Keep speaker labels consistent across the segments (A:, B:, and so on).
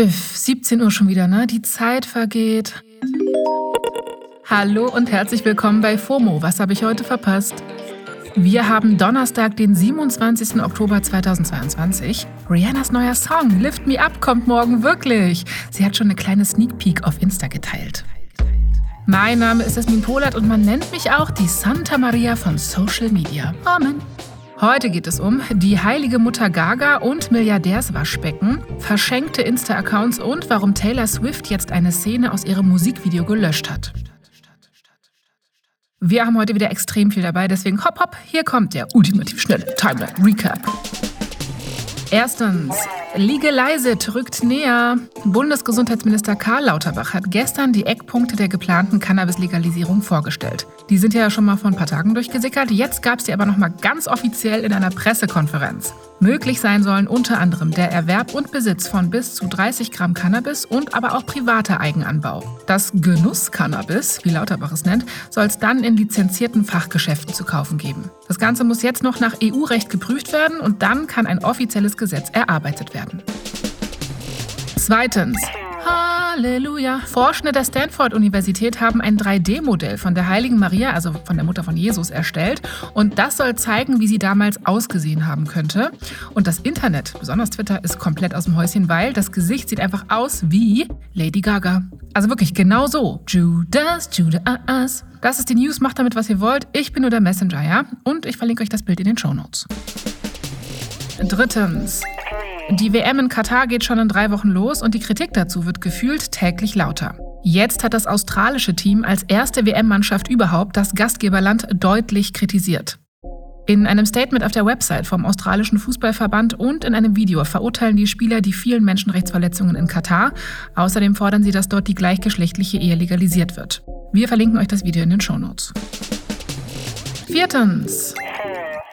A: Üff, 17 Uhr schon wieder, ne? Die Zeit vergeht. Hallo und herzlich willkommen bei FOMO. Was habe ich heute verpasst? Wir haben Donnerstag, den 27. Oktober 2022. Rihannas neuer Song Lift Me Up kommt morgen wirklich. Sie hat schon eine kleine Sneak Peek auf Insta geteilt. Mein Name ist Esmin Polat und man nennt mich auch die Santa Maria von Social Media. Amen. Heute geht es um die heilige Mutter Gaga und Milliardärswaschbecken, verschenkte Insta-Accounts und warum Taylor Swift jetzt eine Szene aus ihrem Musikvideo gelöscht hat. Wir haben heute wieder extrem viel dabei, deswegen hopp hopp, hier kommt der ultimativ schnelle Timeline Recap. Erstens, Legalize rückt näher. Bundesgesundheitsminister Karl Lauterbach hat gestern die Eckpunkte der geplanten Cannabis-Legalisierung vorgestellt. Die sind ja schon mal vor ein paar Tagen durchgesickert. Jetzt gab es die aber noch mal ganz offiziell in einer Pressekonferenz. Möglich sein sollen unter anderem der Erwerb und Besitz von bis zu 30 Gramm Cannabis und aber auch privater Eigenanbau. Das Genuss-Cannabis, wie Lauterbach es nennt, soll es dann in lizenzierten Fachgeschäften zu kaufen geben. Das Ganze muss jetzt noch nach EU-Recht geprüft werden und dann kann ein offizielles Gesetz erarbeitet werden. Zweitens. Halleluja. Forschende der Stanford-Universität haben ein 3D-Modell von der heiligen Maria, also von der Mutter von Jesus, erstellt. Und das soll zeigen, wie sie damals ausgesehen haben könnte. Und das Internet, besonders Twitter, ist komplett aus dem Häuschen, weil das Gesicht sieht einfach aus wie Lady Gaga. Also wirklich genau so. Judas, Judas. Das ist die News. Macht damit, was ihr wollt. Ich bin nur der Messenger, ja? Und ich verlinke euch das Bild in den Show Notes. Drittens. Die WM in Katar geht schon in drei Wochen los und die Kritik dazu wird gefühlt täglich lauter. Jetzt hat das australische Team als erste WM-Mannschaft überhaupt das Gastgeberland deutlich kritisiert. In einem Statement auf der Website vom australischen Fußballverband und in einem Video verurteilen die Spieler die vielen Menschenrechtsverletzungen in Katar. Außerdem fordern sie, dass dort die gleichgeschlechtliche Ehe legalisiert wird. Wir verlinken euch das Video in den Shownotes. Viertens.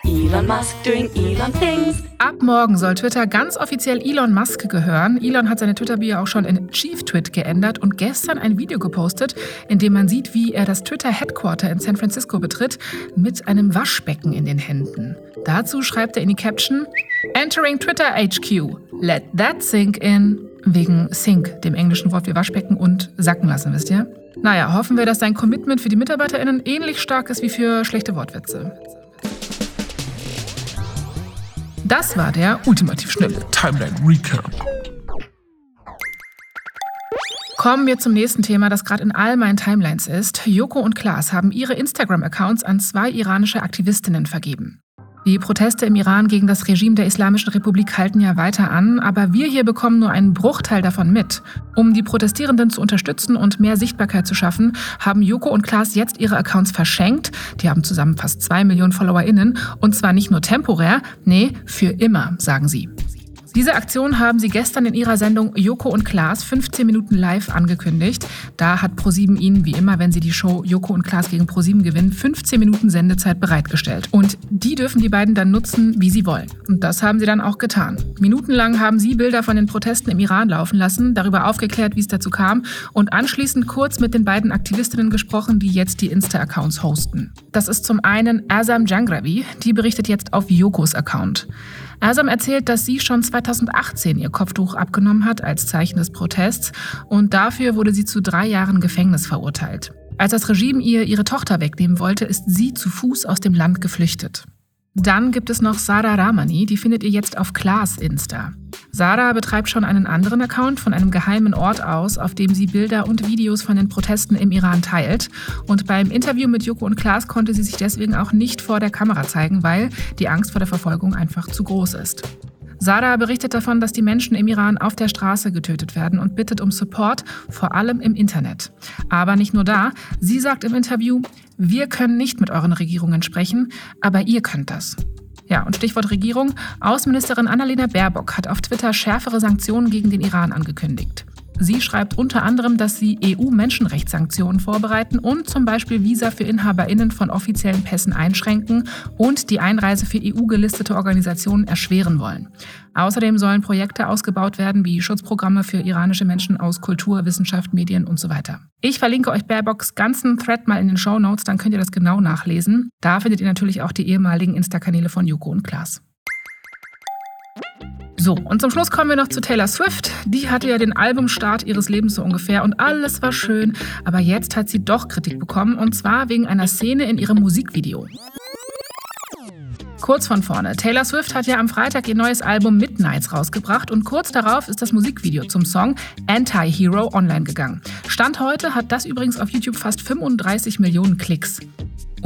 A: Elon Musk doing Elon things. Ab morgen soll Twitter ganz offiziell Elon Musk gehören. Elon hat seine Twitter-Bio auch schon in Chief Twit geändert und gestern ein Video gepostet, in dem man sieht, wie er das Twitter-Headquarter in San Francisco betritt, mit einem Waschbecken in den Händen. Dazu schreibt er in die Caption: Entering Twitter HQ. Let that sink in. Wegen Sink, dem englischen Wort für Waschbecken und sacken lassen, wisst ihr? Naja, hoffen wir, dass sein Commitment für die MitarbeiterInnen ähnlich stark ist wie für schlechte Wortwitze. Das war der ultimativ schnelle Timeline Recap. Kommen wir zum nächsten Thema, das gerade in all meinen Timelines ist. Joko und Klaas haben ihre Instagram-Accounts an zwei iranische Aktivistinnen vergeben. Die Proteste im Iran gegen das Regime der Islamischen Republik halten ja weiter an, aber wir hier bekommen nur einen Bruchteil davon mit. Um die Protestierenden zu unterstützen und mehr Sichtbarkeit zu schaffen, haben Joko und Klaas jetzt ihre Accounts verschenkt. Die haben zusammen fast zwei Millionen FollowerInnen und zwar nicht nur temporär, nee, für immer, sagen sie. Diese Aktion haben sie gestern in ihrer Sendung Joko und Klaas 15 Minuten live angekündigt. Da hat ProSieben ihnen, wie immer, wenn sie die Show Joko und Klaas gegen ProSieben gewinnen, 15 Minuten Sendezeit bereitgestellt. Und die dürfen die beiden dann nutzen, wie sie wollen. Und das haben sie dann auch getan. Minutenlang haben sie Bilder von den Protesten im Iran laufen lassen, darüber aufgeklärt, wie es dazu kam und anschließend kurz mit den beiden Aktivistinnen gesprochen, die jetzt die Insta-Accounts hosten. Das ist zum einen Azam Jangravi, die berichtet jetzt auf Jokos Account. Asam erzählt, dass sie schon 2018 ihr Kopftuch abgenommen hat als Zeichen des Protests und dafür wurde sie zu drei Jahren Gefängnis verurteilt. Als das Regime ihr ihre Tochter wegnehmen wollte, ist sie zu Fuß aus dem Land geflüchtet. Dann gibt es noch Sarah Ramani, die findet ihr jetzt auf Klaas Insta. Sarah betreibt schon einen anderen Account von einem geheimen Ort aus, auf dem sie Bilder und Videos von den Protesten im Iran teilt. Und beim Interview mit Joko und Klaas konnte sie sich deswegen auch nicht vor der Kamera zeigen, weil die Angst vor der Verfolgung einfach zu groß ist. Sarah berichtet davon, dass die Menschen im Iran auf der Straße getötet werden und bittet um Support, vor allem im Internet. Aber nicht nur da. Sie sagt im Interview, wir können nicht mit euren Regierungen sprechen, aber ihr könnt das. Ja, und Stichwort Regierung. Außenministerin Annalena Baerbock hat auf Twitter schärfere Sanktionen gegen den Iran angekündigt. Sie schreibt unter anderem, dass sie EU-Menschenrechtssanktionen vorbereiten und zum Beispiel Visa für InhaberInnen von offiziellen Pässen einschränken und die Einreise für EU-gelistete Organisationen erschweren wollen. Außerdem sollen Projekte ausgebaut werden wie Schutzprogramme für iranische Menschen aus Kultur, Wissenschaft, Medien und so weiter. Ich verlinke euch Baerbocks ganzen Thread mal in den Show Notes, dann könnt ihr das genau nachlesen. Da findet ihr natürlich auch die ehemaligen Insta-Kanäle von Joko und Klaas. So, und zum Schluss kommen wir noch zu Taylor Swift. Die hatte ja den Albumstart ihres Lebens so ungefähr und alles war schön. Aber jetzt hat sie doch Kritik bekommen und zwar wegen einer Szene in ihrem Musikvideo. Kurz von vorne. Taylor Swift hat ja am Freitag ihr neues Album Midnights rausgebracht und kurz darauf ist das Musikvideo zum Song Anti-Hero online gegangen. Stand heute hat das übrigens auf YouTube fast 35 Millionen Klicks.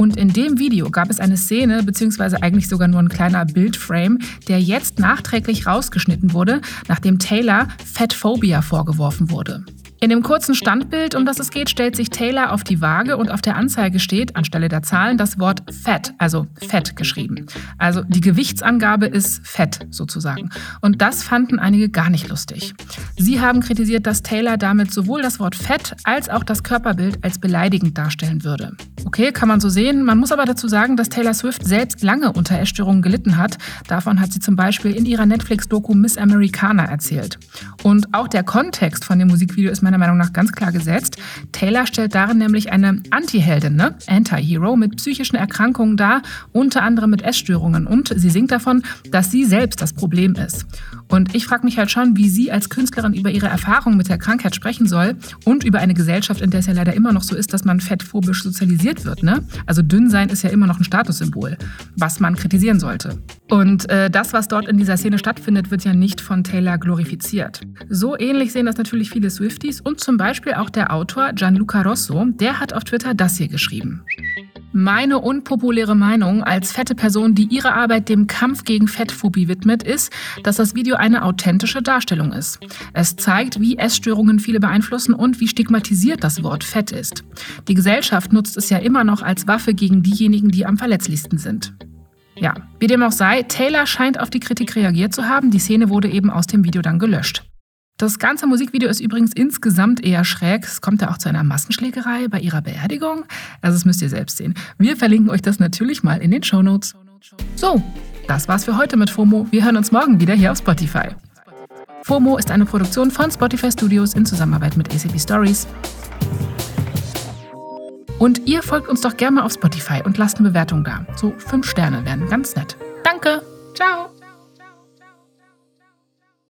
A: Und in dem Video gab es eine Szene, beziehungsweise eigentlich sogar nur ein kleiner Bildframe, der jetzt nachträglich rausgeschnitten wurde, nachdem Taylor Fatphobia vorgeworfen wurde. In dem kurzen Standbild, um das es geht, stellt sich Taylor auf die Waage und auf der Anzeige steht anstelle der Zahlen das Wort Fett, also Fett geschrieben. Also die Gewichtsangabe ist Fett sozusagen. Und das fanden einige gar nicht lustig. Sie haben kritisiert, dass Taylor damit sowohl das Wort Fett als auch das Körperbild als beleidigend darstellen würde. Okay, kann man so sehen. Man muss aber dazu sagen, dass Taylor Swift selbst lange unter Essstörungen gelitten hat. Davon hat sie zum Beispiel in ihrer Netflix-Doku Miss Americana erzählt. Und auch der Kontext von dem Musikvideo ist meiner Meinung nach ganz klar gesetzt. Taylor stellt darin nämlich eine Anti-Heldin, ne? Anti-Hero, mit psychischen Erkrankungen dar, unter anderem mit Essstörungen. Und sie singt davon, dass sie selbst das Problem ist. Und ich frage mich halt schon, wie sie als Künstlerin über ihre Erfahrungen mit der Krankheit sprechen soll und über eine Gesellschaft, in der es ja leider immer noch so ist, dass man fettphobisch sozialisiert wird. Ne? Also dünn sein ist ja immer noch ein Statussymbol, was man kritisieren sollte. Und äh, das, was dort in dieser Szene stattfindet, wird ja nicht von Taylor glorifiziert. So ähnlich sehen das natürlich viele Swifties und zum Beispiel auch der Autor Gianluca Rosso, der hat auf Twitter das hier geschrieben. Meine unpopuläre Meinung als fette Person, die ihre Arbeit dem Kampf gegen Fettphobie widmet, ist, dass das Video eine authentische Darstellung ist. Es zeigt, wie Essstörungen viele beeinflussen und wie stigmatisiert das Wort Fett ist. Die Gesellschaft nutzt es ja immer noch als Waffe gegen diejenigen, die am verletzlichsten sind. Ja, wie dem auch sei, Taylor scheint auf die Kritik reagiert zu haben. Die Szene wurde eben aus dem Video dann gelöscht. Das ganze Musikvideo ist übrigens insgesamt eher schräg. Es kommt ja auch zu einer Massenschlägerei bei ihrer Beerdigung. Also das müsst ihr selbst sehen. Wir verlinken euch das natürlich mal in den Show Notes. So, das war's für heute mit FOMO. Wir hören uns morgen wieder hier auf Spotify. FOMO ist eine Produktion von Spotify Studios in Zusammenarbeit mit ACB Stories. Und ihr folgt uns doch gerne mal auf Spotify und lasst eine Bewertung da. So fünf Sterne wären ganz nett. Danke. Ciao.